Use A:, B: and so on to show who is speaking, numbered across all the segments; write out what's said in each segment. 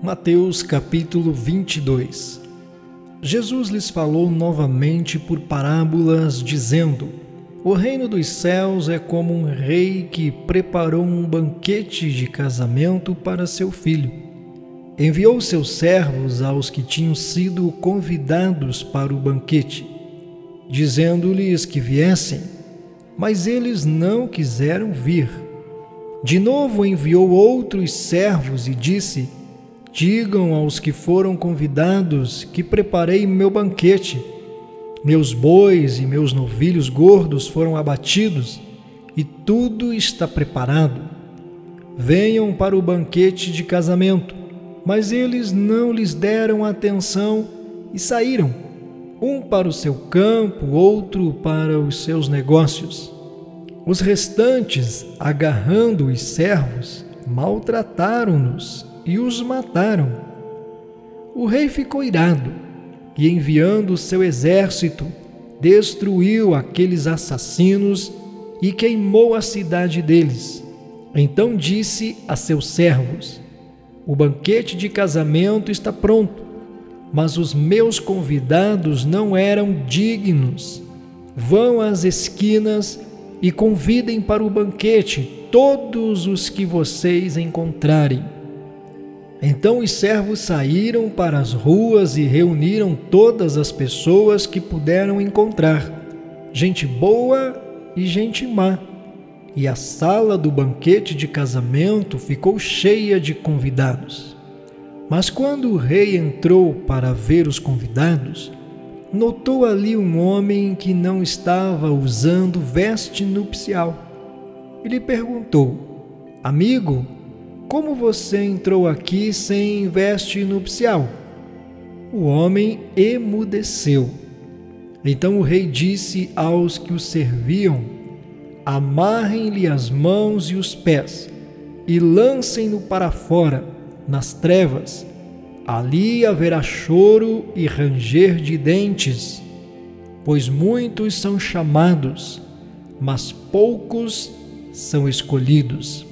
A: Mateus capítulo 22 Jesus lhes falou novamente por parábolas, dizendo: O reino dos céus é como um rei que preparou um banquete de casamento para seu filho. Enviou seus servos aos que tinham sido convidados para o banquete, dizendo-lhes que viessem, mas eles não quiseram vir. De novo enviou outros servos e disse: Digam aos que foram convidados que preparei meu banquete. Meus bois e meus novilhos gordos foram abatidos e tudo está preparado. Venham para o banquete de casamento. Mas eles não lhes deram atenção e saíram, um para o seu campo, outro para os seus negócios. Os restantes, agarrando os servos, maltrataram-nos e os mataram. O rei ficou irado e, enviando o seu exército, destruiu aqueles assassinos e queimou a cidade deles. Então disse a seus servos: O banquete de casamento está pronto, mas os meus convidados não eram dignos. Vão às esquinas e convidem para o banquete todos os que vocês encontrarem. Então os servos saíram para as ruas e reuniram todas as pessoas que puderam encontrar, gente boa e gente má. E a sala do banquete de casamento ficou cheia de convidados. Mas quando o rei entrou para ver os convidados, notou ali um homem que não estava usando veste nupcial. Ele perguntou: Amigo, como você entrou aqui sem veste nupcial? O homem emudeceu. Então o rei disse aos que o serviam: Amarrem-lhe as mãos e os pés e lancem-no para fora, nas trevas. Ali haverá choro e ranger de dentes, pois muitos são chamados, mas poucos são escolhidos.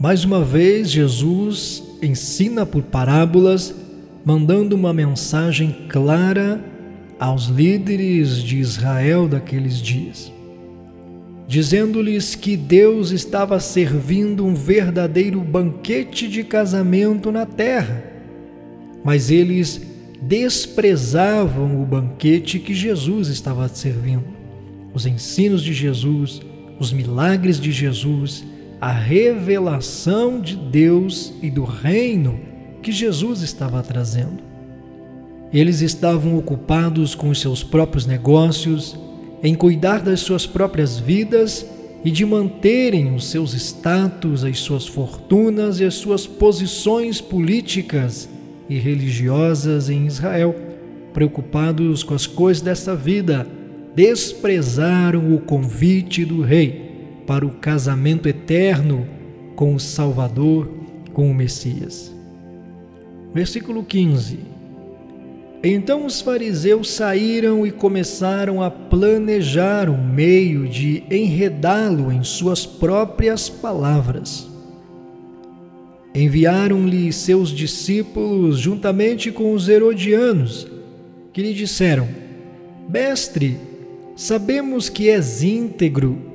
A: Mais uma vez, Jesus ensina por parábolas, mandando uma mensagem clara aos líderes de Israel daqueles dias, dizendo-lhes que Deus estava servindo um verdadeiro banquete de casamento na terra, mas eles desprezavam o banquete que Jesus estava servindo. Os ensinos de Jesus, os milagres de Jesus, a revelação de Deus e do reino que Jesus estava trazendo. Eles estavam ocupados com os seus próprios negócios, em cuidar das suas próprias vidas e de manterem os seus status, as suas fortunas e as suas posições políticas e religiosas em Israel. Preocupados com as coisas desta vida, desprezaram o convite do rei para o casamento eterno com o Salvador, com o Messias. Versículo 15. Então os fariseus saíram e começaram a planejar um meio de enredá-lo em suas próprias palavras. Enviaram-lhe seus discípulos juntamente com os herodianos, que lhe disseram: Mestre, sabemos que és íntegro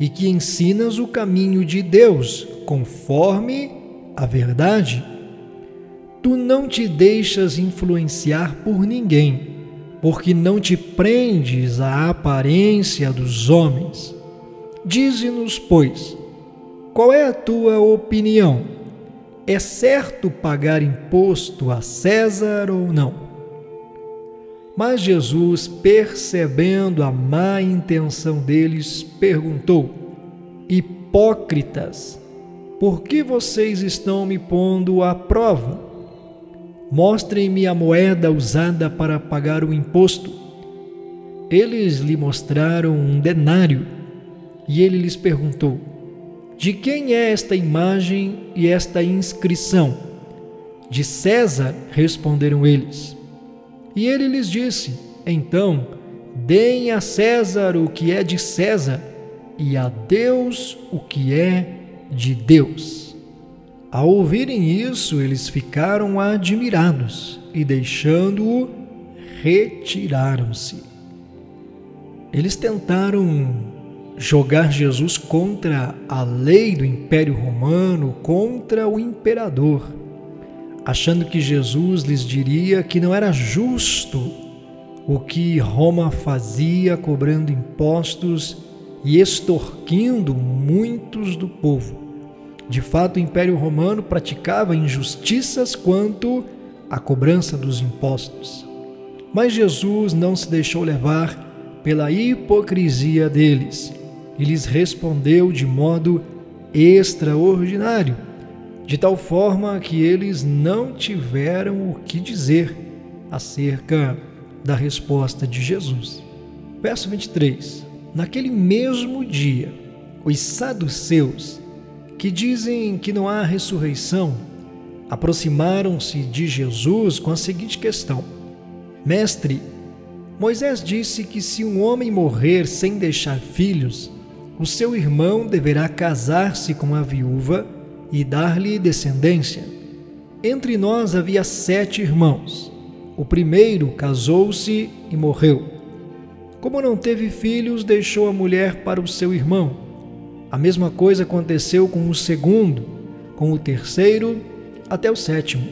A: e que ensinas o caminho de Deus conforme a verdade. Tu não te deixas influenciar por ninguém, porque não te prendes à aparência dos homens. Dize-nos, pois, qual é a tua opinião? É certo pagar imposto a César ou não? Mas Jesus, percebendo a má intenção deles, perguntou: Hipócritas, por que vocês estão me pondo à prova? Mostrem-me a moeda usada para pagar o imposto. Eles lhe mostraram um denário e ele lhes perguntou: De quem é esta imagem e esta inscrição? De César, responderam eles. E ele lhes disse: Então, deem a César o que é de César, e a Deus o que é de Deus. Ao ouvirem isso, eles ficaram admirados e, deixando-o, retiraram-se. Eles tentaram jogar Jesus contra a lei do Império Romano, contra o imperador, achando que Jesus lhes diria que não era justo o que Roma fazia, cobrando impostos e extorquindo muitos do povo. De fato, o Império Romano praticava injustiças quanto à cobrança dos impostos. Mas Jesus não se deixou levar pela hipocrisia deles e lhes respondeu de modo extraordinário, de tal forma que eles não tiveram o que dizer acerca da resposta de Jesus. Verso 23: Naquele mesmo dia, os saduceus que dizem que não há ressurreição, aproximaram-se de Jesus com a seguinte questão: Mestre, Moisés disse que se um homem morrer sem deixar filhos, o seu irmão deverá casar-se com a viúva e dar-lhe descendência. Entre nós havia sete irmãos. O primeiro casou-se e morreu. Como não teve filhos, deixou a mulher para o seu irmão. A mesma coisa aconteceu com o segundo, com o terceiro, até o sétimo.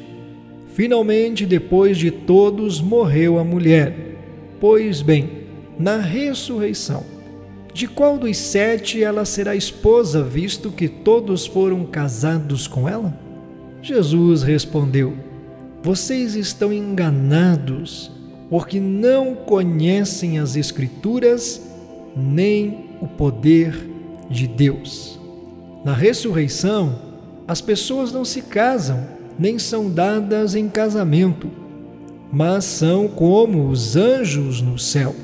A: Finalmente, depois de todos, morreu a mulher. Pois bem, na ressurreição, de qual dos sete ela será esposa, visto que todos foram casados com ela? Jesus respondeu: Vocês estão enganados, porque não conhecem as Escrituras nem o poder de Deus. Na ressurreição, as pessoas não se casam, nem são dadas em casamento, mas são como os anjos no céu.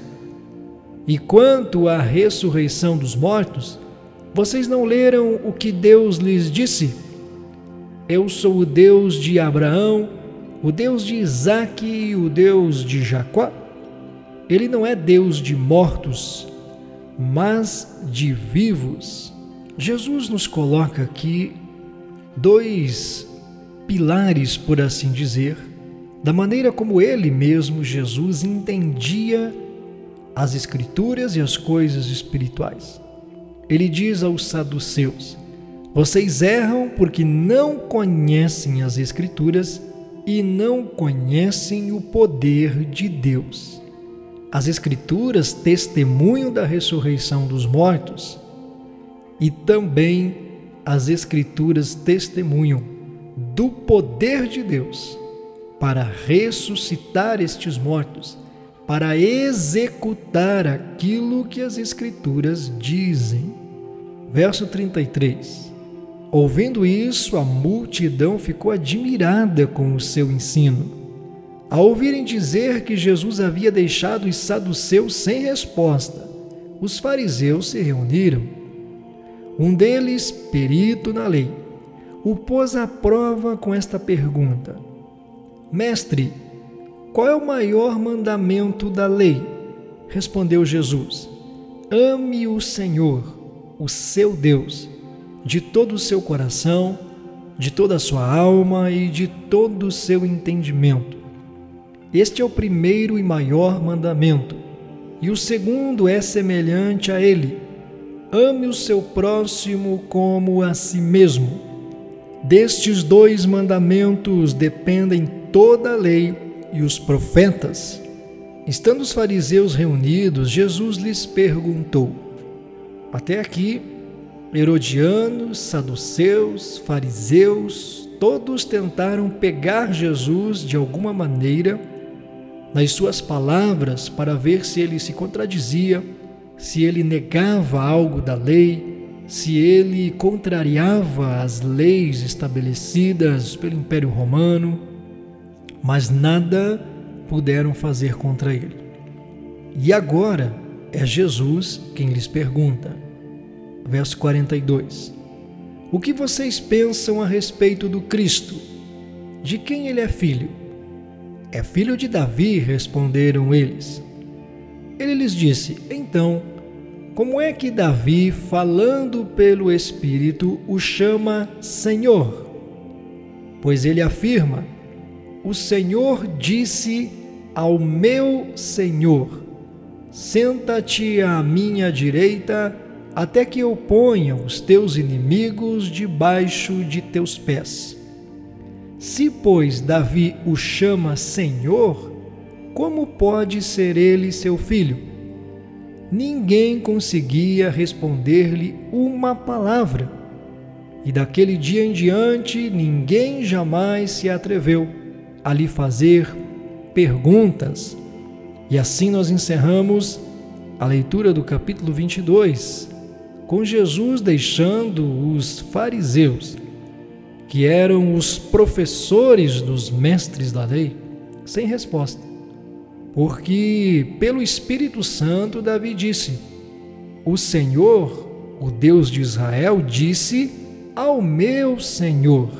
A: E quanto à ressurreição dos mortos, vocês não leram o que Deus lhes disse? Eu sou o Deus de Abraão, o Deus de Isaque e o Deus de Jacó? Ele não é Deus de mortos, mas de vivos. Jesus nos coloca aqui dois pilares, por assim dizer, da maneira como ele mesmo, Jesus, entendia as Escrituras e as coisas espirituais. Ele diz aos saduceus: Vocês erram porque não conhecem as Escrituras e não conhecem o poder de Deus. As Escrituras testemunham da ressurreição dos mortos e também as Escrituras testemunham do poder de Deus para ressuscitar estes mortos, para executar aquilo que as Escrituras dizem. Verso 33. Ouvindo isso, a multidão ficou admirada com o seu ensino ao ouvirem dizer que Jesus havia deixado os saduceus sem resposta, os fariseus se reuniram. Um deles, perito na lei, o pôs à prova com esta pergunta: Mestre, qual é o maior mandamento da lei? Respondeu Jesus: Ame o Senhor, o seu Deus, de todo o seu coração, de toda a sua alma e de todo o seu entendimento este é o primeiro e maior mandamento. E o segundo é semelhante a ele: ame o seu próximo como a si mesmo. Destes dois mandamentos dependem toda a lei e os profetas. Estando os fariseus reunidos, Jesus lhes perguntou: Até aqui, Herodianos, saduceus, fariseus, todos tentaram pegar Jesus de alguma maneira nas suas palavras para ver se ele se contradizia, se ele negava algo da lei, se ele contrariava as leis estabelecidas pelo Império Romano, mas nada puderam fazer contra ele. E agora é Jesus quem lhes pergunta. Verso 42. O que vocês pensam a respeito do Cristo? De quem ele é filho? É filho de Davi, responderam eles. Ele lhes disse: Então, como é que Davi, falando pelo Espírito, o chama Senhor? pois ele afirma: O Senhor disse ao meu Senhor: Senta-te à minha direita, até que eu ponha os teus inimigos debaixo de teus pés. Se, pois, Davi o chama Senhor, como pode ser ele seu filho? Ninguém conseguia responder-lhe uma palavra. E daquele dia em diante, ninguém jamais se atreveu a lhe fazer perguntas. E assim nós encerramos a leitura do capítulo 22, com Jesus deixando os fariseus, que eram os professores dos mestres da lei, sem resposta. Porque pelo Espírito Santo Davi disse: O Senhor, o Deus de Israel, disse ao meu Senhor,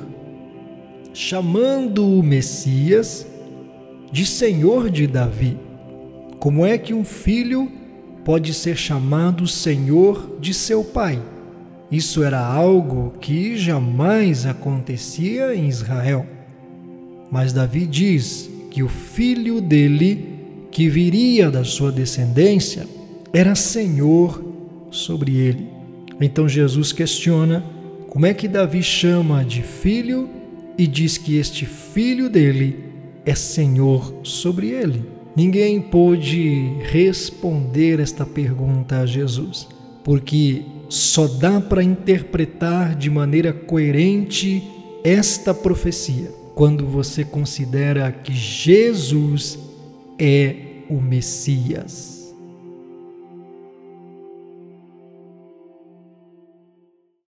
A: chamando o Messias de Senhor de Davi. Como é que um filho pode ser chamado Senhor de seu pai? Isso era algo que jamais acontecia em Israel. Mas Davi diz que o filho dele, que viria da sua descendência, era Senhor sobre ele. Então Jesus questiona como é que Davi chama de filho e diz que este filho dele é Senhor sobre ele? Ninguém pôde responder esta pergunta a Jesus, porque só dá para interpretar de maneira coerente esta profecia quando você considera que Jesus é o Messias.